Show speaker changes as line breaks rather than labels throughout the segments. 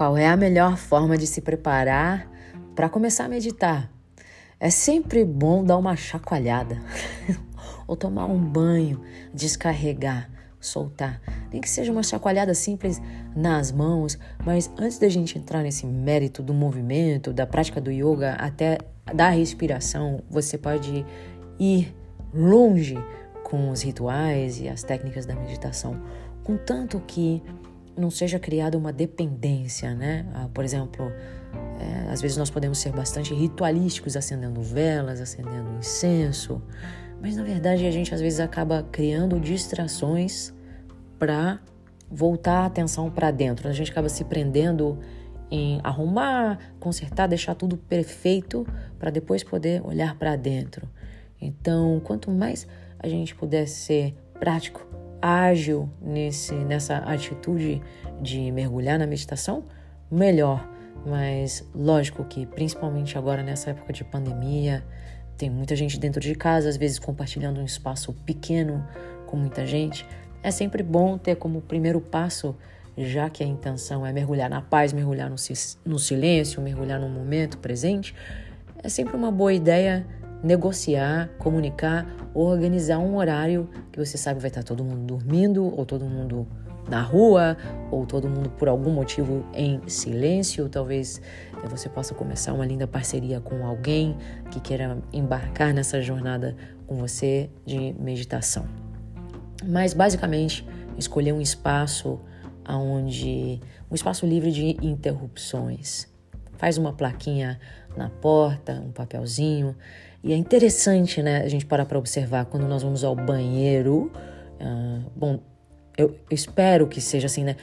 qual é a melhor forma de se preparar para começar a meditar? É sempre bom dar uma chacoalhada ou tomar um banho, descarregar, soltar. Nem que seja uma chacoalhada simples nas mãos, mas antes da gente entrar nesse mérito do movimento, da prática do yoga, até da respiração, você pode ir longe com os rituais e as técnicas da meditação, contanto que não seja criada uma dependência, né? Ah, por exemplo, é, às vezes nós podemos ser bastante ritualísticos, acendendo velas, acendendo incenso, mas na verdade a gente às vezes acaba criando distrações para voltar a atenção para dentro. A gente acaba se prendendo em arrumar, consertar, deixar tudo perfeito para depois poder olhar para dentro. Então, quanto mais a gente puder ser prático, ágil nesse, nessa atitude de mergulhar na meditação, melhor. Mas lógico que, principalmente agora nessa época de pandemia, tem muita gente dentro de casa, às vezes compartilhando um espaço pequeno com muita gente. É sempre bom ter como primeiro passo, já que a intenção é mergulhar na paz, mergulhar no, no silêncio, mergulhar no momento presente, é sempre uma boa ideia negociar, comunicar, organizar um horário que você sabe vai estar todo mundo dormindo ou todo mundo na rua ou todo mundo por algum motivo em silêncio. Talvez eh, você possa começar uma linda parceria com alguém que queira embarcar nessa jornada com você de meditação. Mas basicamente, escolher um espaço onde um espaço livre de interrupções. Faz uma plaquinha na porta, um papelzinho, e é interessante, né, a gente parar para observar quando nós vamos ao banheiro. Uh, bom, eu, espero que seja assim, né?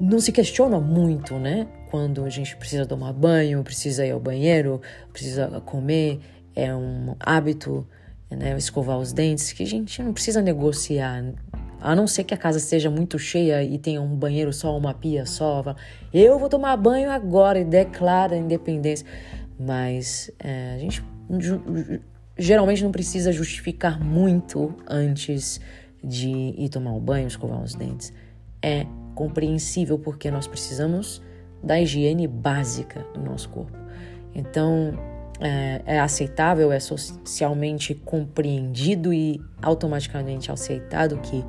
Não se questiona muito, né? Quando a gente precisa tomar banho, precisa ir ao banheiro, precisa comer, é um hábito, né? Escovar os dentes, que a gente não precisa negociar. A não ser que a casa seja muito cheia e tenha um banheiro só, uma pia só. Eu vou tomar banho agora e declara a independência. Mas é, a gente geralmente não precisa justificar muito antes de ir tomar um banho, escovar os dentes. É compreensível porque nós precisamos da higiene básica do nosso corpo. Então, é, é, aceitável, é socialmente compreendido e automaticamente aceitado que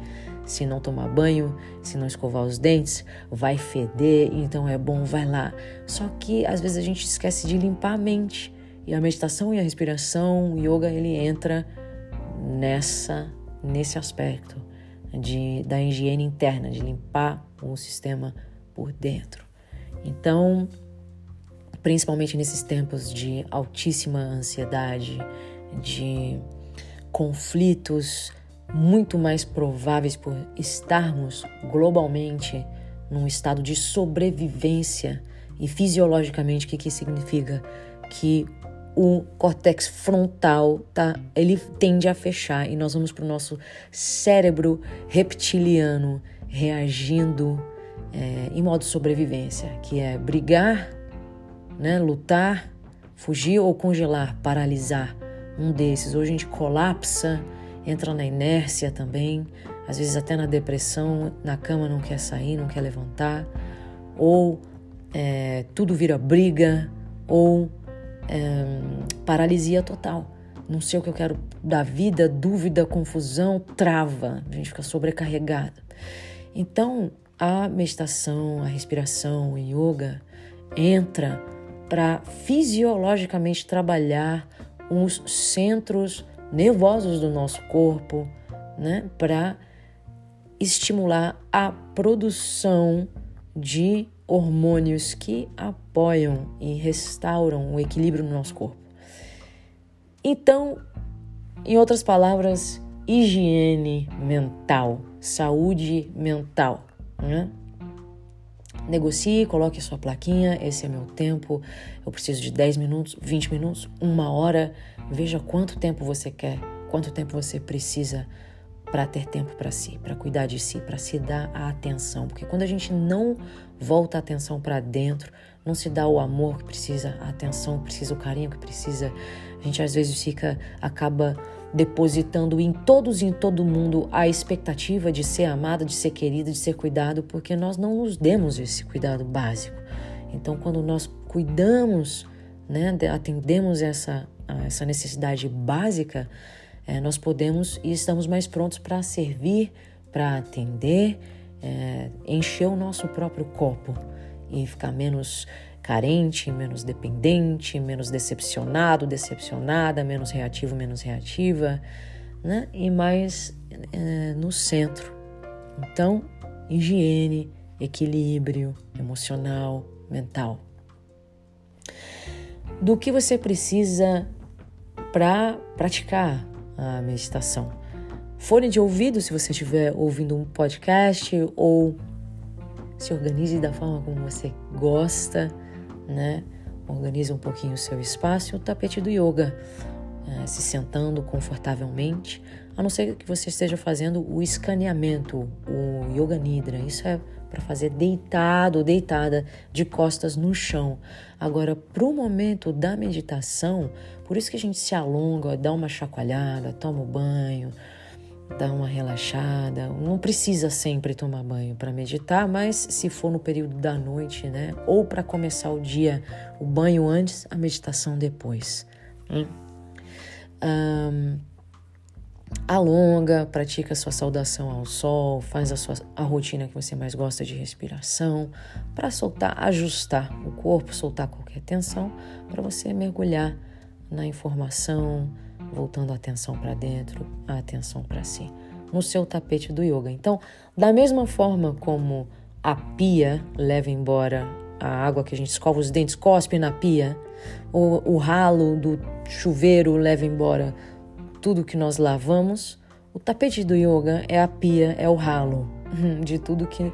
se não tomar banho, se não escovar os dentes, vai feder, então é bom, vai lá. Só que às vezes a gente esquece de limpar a mente. E a meditação e a respiração, o yoga, ele entra nessa nesse aspecto de da higiene interna, de limpar o sistema por dentro. Então, principalmente nesses tempos de altíssima ansiedade, de conflitos muito mais prováveis por estarmos globalmente num estado de sobrevivência e fisiologicamente o que, que significa que o córtex frontal tá, ele tende a fechar e nós vamos para o nosso cérebro reptiliano reagindo é, em modo sobrevivência, que é brigar, né, lutar, fugir ou congelar, paralisar. Um desses. Ou a gente colapsa, entra na inércia também, às vezes até na depressão, na cama não quer sair, não quer levantar, ou é, tudo vira briga, ou paralisia total. Não sei o que eu quero da vida, dúvida, confusão, trava, a gente fica sobrecarregada. Então, a meditação, a respiração, o yoga entra para fisiologicamente trabalhar os centros nervosos do nosso corpo, né, para estimular a produção de hormônios que apoiam e restauram o equilíbrio no nosso corpo. Então, em outras palavras, higiene mental, saúde mental. Né? Negocie, coloque a sua plaquinha, esse é meu tempo, eu preciso de 10 minutos, 20 minutos, uma hora. Veja quanto tempo você quer, quanto tempo você precisa para ter tempo para si, para cuidar de si, para se dar a atenção. Porque quando a gente não volta a atenção para dentro, não se dá o amor que precisa, a atenção que precisa, o carinho que precisa, a gente às vezes fica, acaba depositando em todos e em todo mundo a expectativa de ser amada, de ser querida, de ser cuidado, porque nós não nos demos esse cuidado básico. Então, quando nós cuidamos, né, atendemos essa, essa necessidade básica, é, nós podemos e estamos mais prontos para servir, para atender, é, encher o nosso próprio copo e ficar menos carente, menos dependente, menos decepcionado, decepcionada, menos reativo, menos reativa, né? E mais é, no centro. Então, higiene, equilíbrio emocional, mental. Do que você precisa para praticar a meditação? Fone de ouvido, se você estiver ouvindo um podcast, ou se organize da forma como você gosta, né? Organize um pouquinho o seu espaço e o tapete do yoga, é, se sentando confortavelmente, a não ser que você esteja fazendo o escaneamento, o yoga nidra. Isso é para fazer deitado ou deitada de costas no chão. Agora, para o momento da meditação, por isso que a gente se alonga, dá uma chacoalhada, toma um banho, dá uma relaxada. Não precisa sempre tomar banho para meditar, mas se for no período da noite, né? Ou para começar o dia, o banho antes, a meditação depois. Hein? Um, alonga, pratica a sua saudação ao sol, faz a sua a rotina que você mais gosta de respiração, para soltar, ajustar o corpo, soltar qualquer tensão, para você mergulhar na informação, voltando a atenção para dentro, a atenção para si, no seu tapete do yoga. Então, da mesma forma como a pia leva embora a água que a gente escova os dentes, cospe na pia, o, o ralo do chuveiro leva embora tudo que nós lavamos, o tapete do yoga é a pia, é o ralo de tudo que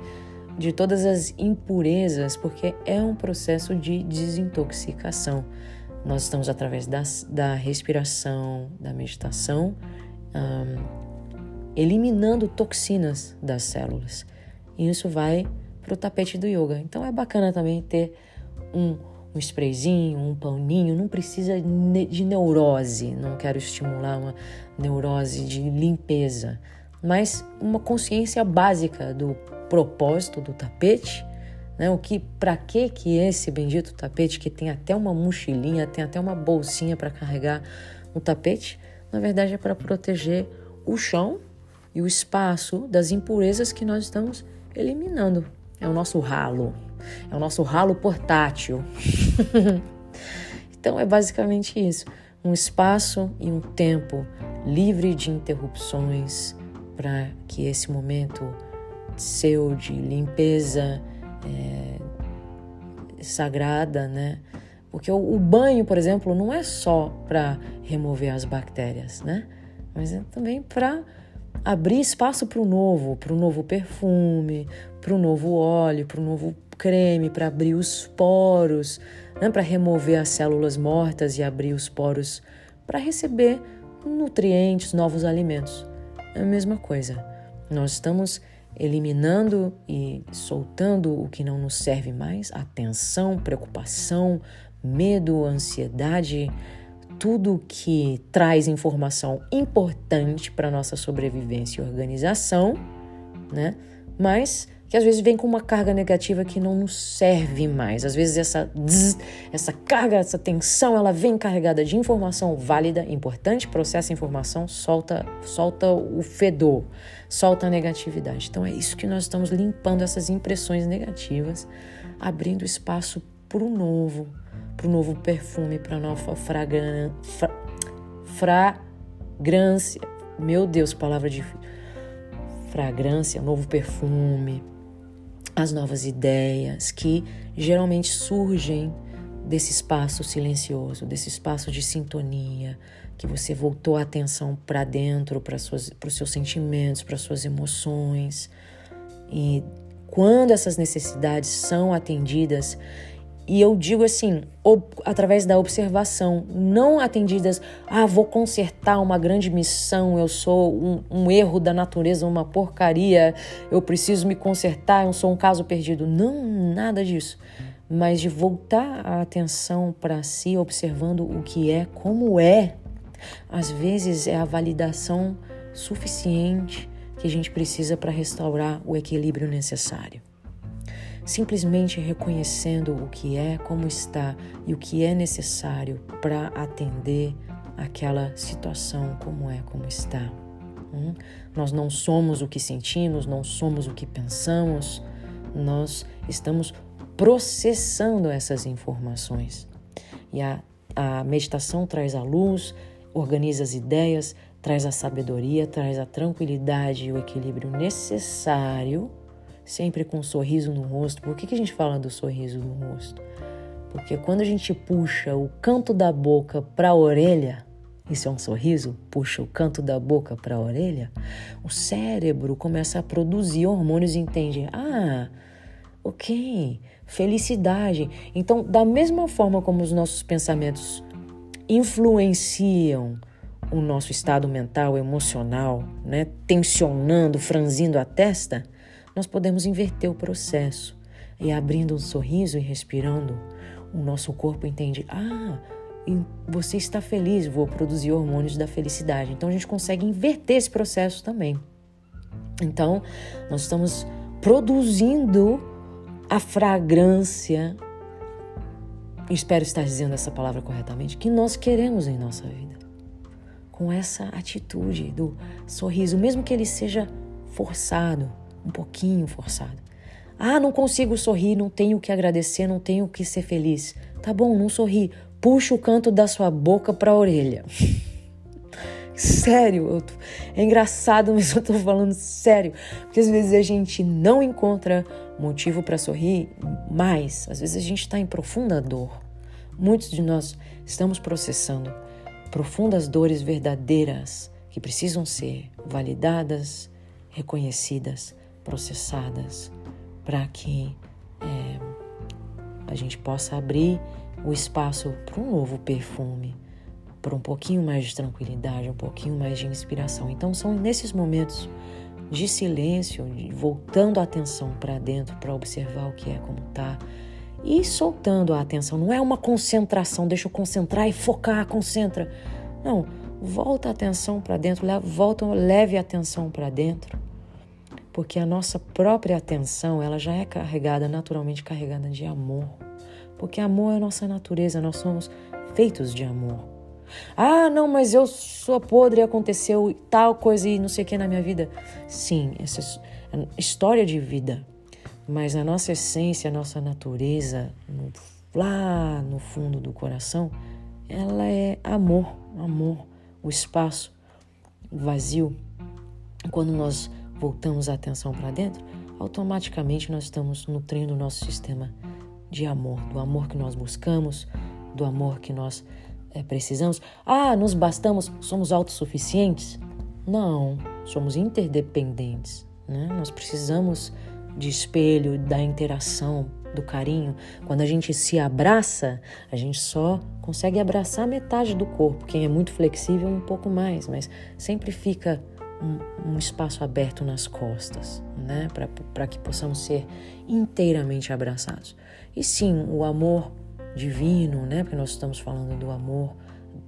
de todas as impurezas, porque é um processo de desintoxicação. Nós estamos através das, da respiração, da meditação, um, eliminando toxinas das células. E isso vai para o tapete do yoga. Então é bacana também ter um um sprayzinho, um paninho, não precisa de neurose, não quero estimular uma neurose de limpeza, mas uma consciência básica do propósito do tapete, né? O que, para que que esse bendito tapete que tem até uma mochilinha, tem até uma bolsinha para carregar o tapete, na verdade é para proteger o chão e o espaço das impurezas que nós estamos eliminando. É o nosso ralo. É o nosso ralo portátil. então é basicamente isso: um espaço e um tempo livre de interrupções para que esse momento seu de limpeza é, sagrada, né? Porque o, o, banho, por exemplo, não é só para remover as bactérias, né? Mas é também para abrir espaço para o novo, para o novo perfume, para o novo óleo, para o novo creme para abrir os poros, né, para remover as células mortas e abrir os poros para receber nutrientes, novos alimentos. É a mesma coisa. Nós estamos eliminando e soltando o que não nos serve mais, atenção, preocupação, medo, ansiedade, tudo que traz informação importante para nossa sobrevivência e organização, né? Mas que às vezes vem com uma carga negativa que não nos serve mais. Às vezes essa essa carga, essa tensão, ela vem carregada de informação válida, importante, processa a informação, solta, solta o fedor, solta a negatividade. Então é isso que nós estamos limpando essas impressões negativas, abrindo espaço para o novo, para o novo perfume, para a nova fragrância, fra, fragrância. Meu Deus, palavra difícil. Fragrância, novo perfume, as novas ideias que geralmente surgem desse espaço silencioso, desse espaço de sintonia, que você voltou a atenção para dentro, para os seus sentimentos, para suas emoções. E quando essas necessidades são atendidas, e eu digo assim, através da observação, não atendidas, ah, vou consertar uma grande missão, eu sou um, um, erro da natureza, uma porcaria, eu preciso me consertar, eu sou um caso perdido. Não, nada disso. Mas de voltar a atenção para si, observando o que é, como é. Às vezes é a validação suficiente que a gente precisa para restaurar o equilíbrio necessário. Simplesmente reconhecendo o que é, como está e o que é necessário para atender aquela situação como é, como está. Hum? Nós não somos o que sentimos, não somos o que pensamos, nós estamos processando essas informações. E a, a meditação traz a luz, organiza as ideias, traz a sabedoria, traz a tranquilidade e o equilíbrio necessário, sempre com um sorriso no rosto. Por que, que a gente fala do sorriso no rosto? Porque quando a gente puxa o canto da boca para a orelha, isso é um sorriso, puxa o canto da boca para a orelha, o cérebro começa a produzir hormônios e entende: ah, ok, felicidade. Então, da mesma forma como os nossos pensamentos influenciam o nosso estado mental, emocional, né, tensionando, franzindo a testa, nós podemos inverter o processo. E abrindo um sorriso e respirando, o nosso corpo entende: ah, você está feliz, vou produzir hormônios da felicidade. Então a gente consegue inverter esse processo também. Então, nós estamos produzindo a fragrância, espero estar dizendo essa palavra corretamente, que nós queremos em nossa vida com essa atitude do sorriso, mesmo que ele seja forçado, um pouquinho forçado. Ah, não consigo sorrir, não tenho o que agradecer, não tenho o que ser feliz. Tá bom, não sorri. Puxa o canto da sua boca para a orelha. sério, tô... é engraçado, mas eu tô falando sério. Porque às vezes a gente não encontra motivo para sorrir, mas às vezes a gente está em profunda dor. Muitos de nós estamos processando profundas dores verdadeiras que precisam ser validadas, reconhecidas, processadas, para que é, a gente possa abrir o espaço para um novo perfume, para um pouquinho mais de tranquilidade, um pouquinho mais de inspiração. Então, são nesses momentos de silêncio, de voltando a atenção para dentro para observar o que é, como está e soltando a atenção. Não é uma concentração, deixa eu concentrar e focar, concentra. Não, volta a atenção para dentro, volta, leve a atenção para dentro, porque a nossa própria atenção ela já é carregada, naturalmente carregada de amor, porque amor é a nossa natureza, nós somos feitos de amor. Ah, não, mas eu sou podre, aconteceu tal coisa e não sei o que na minha vida. Sim, essa é história de vida mas a nossa essência, a nossa natureza, no, lá no fundo do coração, ela é amor, amor, o espaço vazio. Quando nós voltamos a atenção para dentro, automaticamente nós estamos nutrindo o nosso sistema de amor, do amor que nós buscamos, do amor que nós é, precisamos. Ah, nos bastamos, somos autossuficientes? Não, somos interdependentes. Né? Nós precisamos de espelho, da interação, do carinho. Quando a gente se abraça, a gente só consegue abraçar metade do corpo. Quem é muito flexível, um pouco mais, mas sempre fica um, espaço aberto nas costas, né? Para que possamos ser inteiramente abraçados. E sim, o amor divino, né? Porque nós estamos falando do amor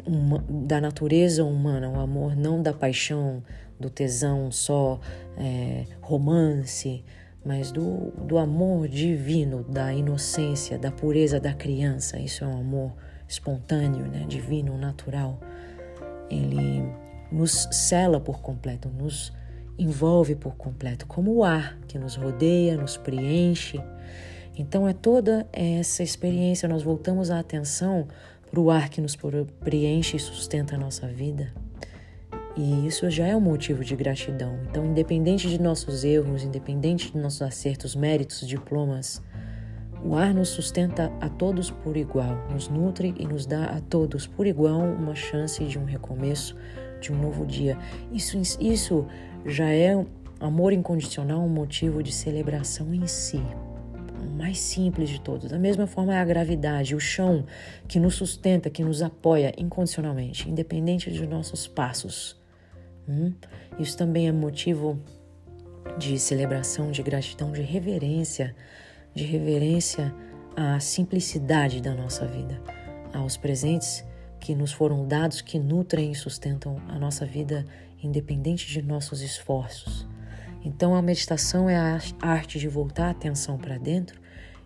uma, da natureza humana, o amor não da paixão, do tesão só, é, romance, mas do, do amor divino, da inocência, da pureza da criança. Isso é um amor espontâneo, né? divino, natural. Ele nos cela por completo, nos envolve por completo, como o ar que nos rodeia, nos preenche. Então é toda essa experiência, nós voltamos a atenção para o ar que nos preenche e sustenta a nossa vida. E isso já é um motivo de gratidão. Então, independente de nossos erros, independente de nossos acertos, méritos, diplomas, o ar nos sustenta a todos por igual, nos nutre e nos dá a todos por igual uma chance de um recomeço, de um novo dia. Isso, isso já é amor incondicional, um motivo de celebração em si. O mais simples de todos. Da mesma forma, é a gravidade, o chão que nos sustenta, que nos apoia incondicionalmente, independente de nossos passos. Hum? Isso também é motivo de celebração, de gratidão, de reverência, de reverência à simplicidade da nossa vida, aos presentes que nos foram dados, que nutrem e sustentam a nossa vida independente de nossos esforços. Então a meditação é a arte de voltar a atenção para dentro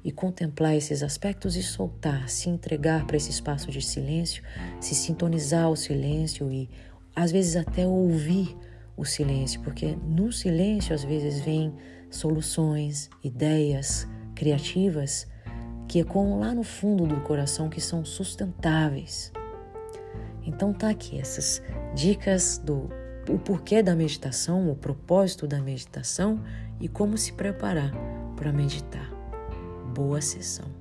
e contemplar esses aspectos e soltar, se entregar para esse espaço de silêncio, se sintonizar ao silêncio e às vezes até ouvir o silêncio, porque no silêncio às vezes vem soluções, ideias criativas que ecoam lá no fundo do coração que são sustentáveis. Então tá aqui essas dicas do o porquê da meditação, o propósito da meditação e como se preparar para meditar. Boa sessão.